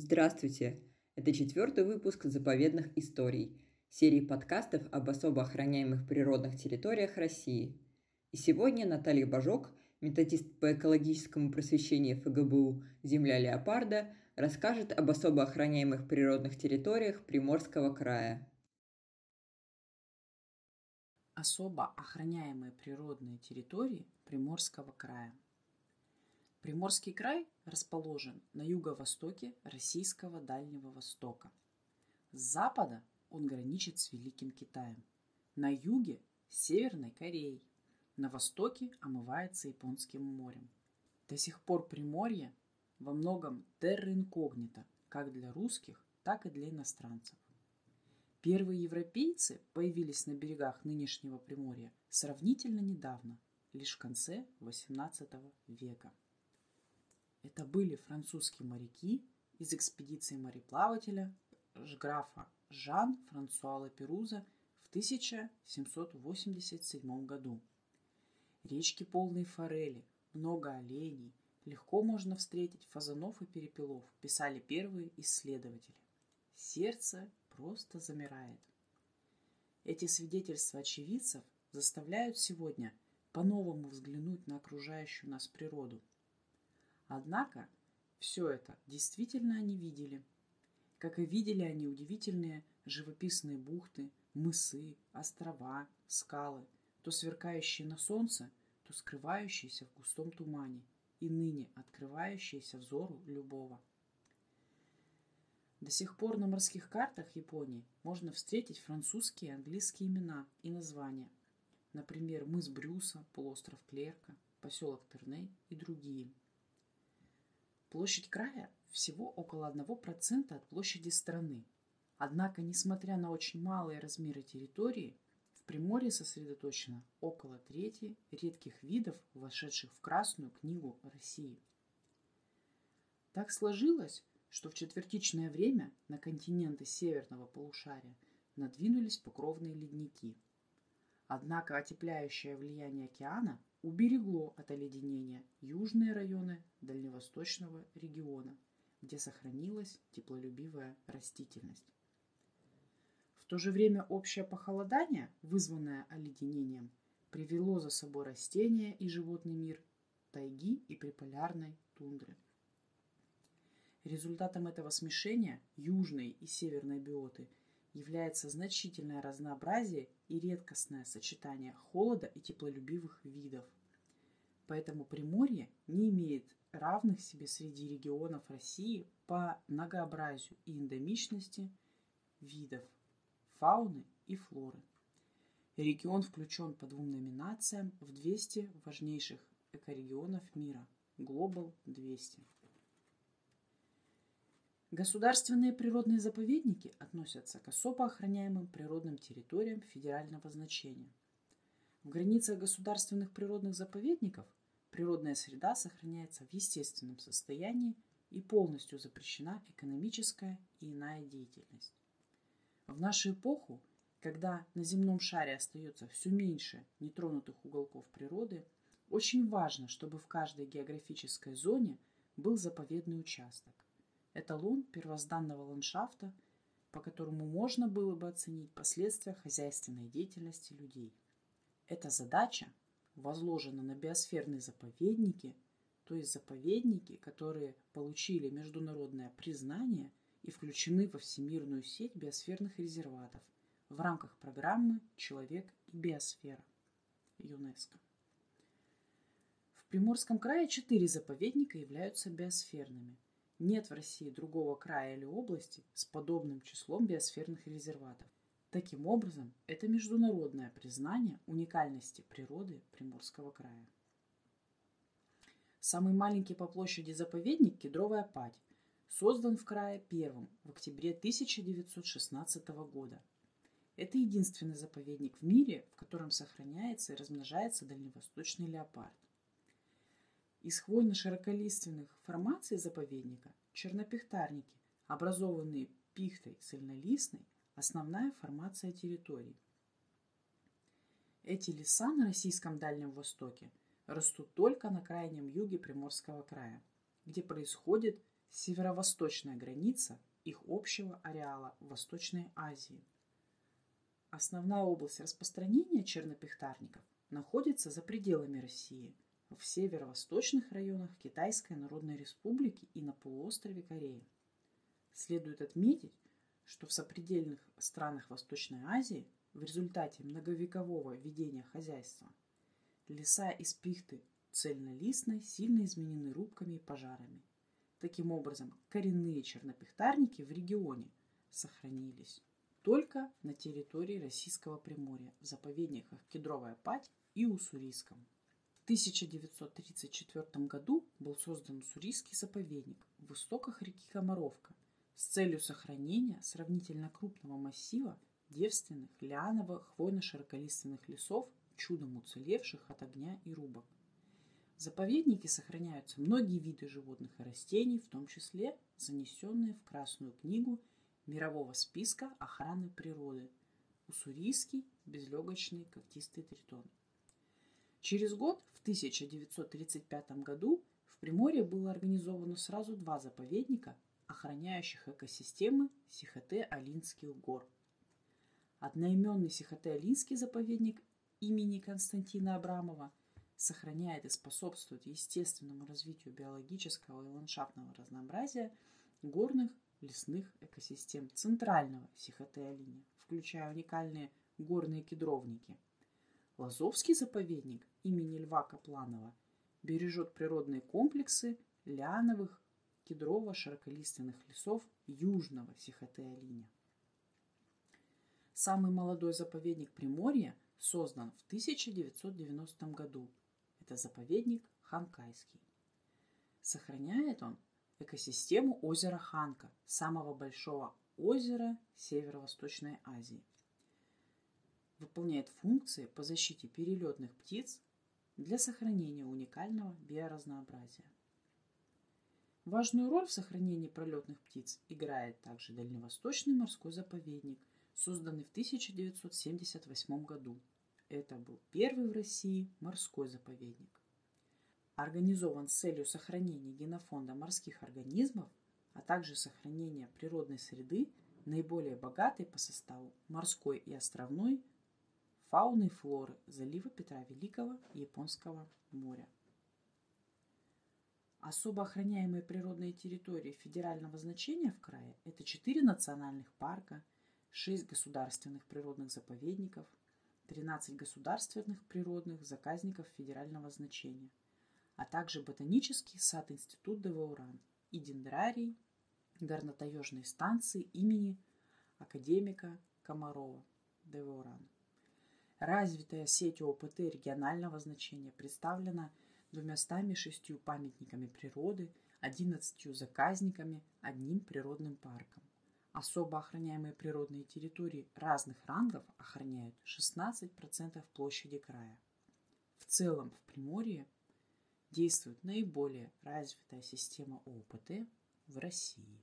Здравствуйте! Это четвертый выпуск заповедных историй, серии подкастов об особо охраняемых природных территориях России. И сегодня Наталья Бажок, методист по экологическому просвещению ФГБУ «Земля леопарда», расскажет об особо охраняемых природных территориях Приморского края. Особо охраняемые природные территории Приморского края – Приморский край расположен на юго-востоке российского Дальнего Востока. С запада он граничит с Великим Китаем. На юге – с Северной Кореей. На востоке омывается Японским морем. До сих пор Приморье во многом терра инкогнито, как для русских, так и для иностранцев. Первые европейцы появились на берегах нынешнего Приморья сравнительно недавно, лишь в конце XVIII века. Это были французские моряки из экспедиции мореплавателя графа Жан-Франсуа Лаперуза в 1787 году. Речки полные форели, много оленей, легко можно встретить фазанов и перепелов, писали первые исследователи. Сердце просто замирает. Эти свидетельства очевидцев заставляют сегодня по-новому взглянуть на окружающую нас природу – Однако все это действительно они видели. Как и видели они удивительные живописные бухты, мысы, острова, скалы, то сверкающие на солнце, то скрывающиеся в густом тумане и ныне открывающиеся взору любого. До сих пор на морских картах Японии можно встретить французские и английские имена и названия. Например, мыс Брюса, полуостров Клерка, поселок Терней и другие – Площадь края всего около 1% от площади страны. Однако, несмотря на очень малые размеры территории, в Приморье сосредоточено около трети редких видов, вошедших в Красную книгу России. Так сложилось, что в четвертичное время на континенты северного полушария надвинулись покровные ледники. Однако отепляющее влияние океана уберегло от оледенения южные районы дальневосточного региона, где сохранилась теплолюбивая растительность. В то же время общее похолодание, вызванное оледенением, привело за собой растения и животный мир, тайги и приполярной тундры. Результатом этого смешения южной и северной биоты является значительное разнообразие и редкостное сочетание холода и теплолюбивых видов. Поэтому Приморье не имеет равных себе среди регионов России по многообразию и эндемичности видов фауны и флоры. Регион включен по двум номинациям в 200 важнейших экорегионов мира – Global 200. Государственные природные заповедники относятся к особо охраняемым природным территориям федерального значения. В границах государственных природных заповедников природная среда сохраняется в естественном состоянии и полностью запрещена экономическая и иная деятельность. В нашу эпоху, когда на земном шаре остается все меньше нетронутых уголков природы, очень важно, чтобы в каждой географической зоне был заповедный участок эталон первозданного ландшафта, по которому можно было бы оценить последствия хозяйственной деятельности людей. Эта задача возложена на биосферные заповедники, то есть заповедники, которые получили международное признание и включены во всемирную сеть биосферных резерватов в рамках программы «Человек и биосфера» ЮНЕСКО. В Приморском крае четыре заповедника являются биосферными – нет в России другого края или области с подобным числом биосферных резерватов. Таким образом, это международное признание уникальности природы Приморского края. Самый маленький по площади заповедник – Кедровая Падь, создан в крае первым в октябре 1916 года. Это единственный заповедник в мире, в котором сохраняется и размножается дальневосточный леопард. Из хвойно-широколиственных формаций заповедника чернопихтарники, образованные пихтой цельнолистной, основная формация территорий. Эти леса на российском Дальнем Востоке растут только на крайнем юге Приморского края, где происходит северо-восточная граница их общего ареала в Восточной Азии. Основная область распространения чернопихтарников находится за пределами России, в северо-восточных районах Китайской Народной Республики и на полуострове Кореи. Следует отметить, что в сопредельных странах Восточной Азии в результате многовекового ведения хозяйства леса из пихты цельнолистной сильно изменены рубками и пожарами. Таким образом, коренные чернопихтарники в регионе сохранились только на территории Российского Приморья в заповедниках Кедровая Пать и Уссурийском. В 1934 году был создан Уссурийский заповедник в истоках реки Комаровка с целью сохранения сравнительно крупного массива девственных лиановых хвойно-широколиственных лесов, чудом уцелевших от огня и рубок. В заповеднике сохраняются многие виды животных и растений, в том числе занесенные в Красную книгу мирового списка охраны природы Уссурийский безлегочный когтистый тритон. Через год, 1935 году, в Приморье было организовано сразу два заповедника, охраняющих экосистемы Сихоте-Алинских гор. Одноименный Сихоте-Алинский заповедник имени Константина Абрамова сохраняет и способствует естественному развитию биологического и ландшафтного разнообразия горных лесных экосистем центрального Сихоте-Алиня, включая уникальные горные кедровники. Лазовский заповедник имени Льва Капланова бережет природные комплексы лиановых кедрово-широколиственных лесов южного Сихоте-Алиня. Самый молодой заповедник Приморья создан в 1990 году. Это заповедник Ханкайский. Сохраняет он экосистему озера Ханка, самого большого озера Северо-Восточной Азии. Выполняет функции по защите перелетных птиц для сохранения уникального биоразнообразия. Важную роль в сохранении пролетных птиц играет также Дальневосточный морской заповедник, созданный в 1978 году. Это был первый в России морской заповедник. Организован с целью сохранения генофонда морских организмов, а также сохранения природной среды, наиболее богатой по составу морской и островной фауны и флоры залива Петра Великого Японского моря. Особо охраняемые природные территории федерального значения в крае – это четыре национальных парка, шесть государственных природных заповедников, 13 государственных природных заказников федерального значения, а также ботанический сад Институт Девауран и дендрарий горнотаежной станции имени академика Комарова Девауран. Развитая сеть ОПТ регионального значения представлена – двумястами шестью памятниками природы, одиннадцатью заказниками, одним природным парком. Особо охраняемые природные территории разных рангов охраняют 16% площади края. В целом в Приморье действует наиболее развитая система ОПТ в России.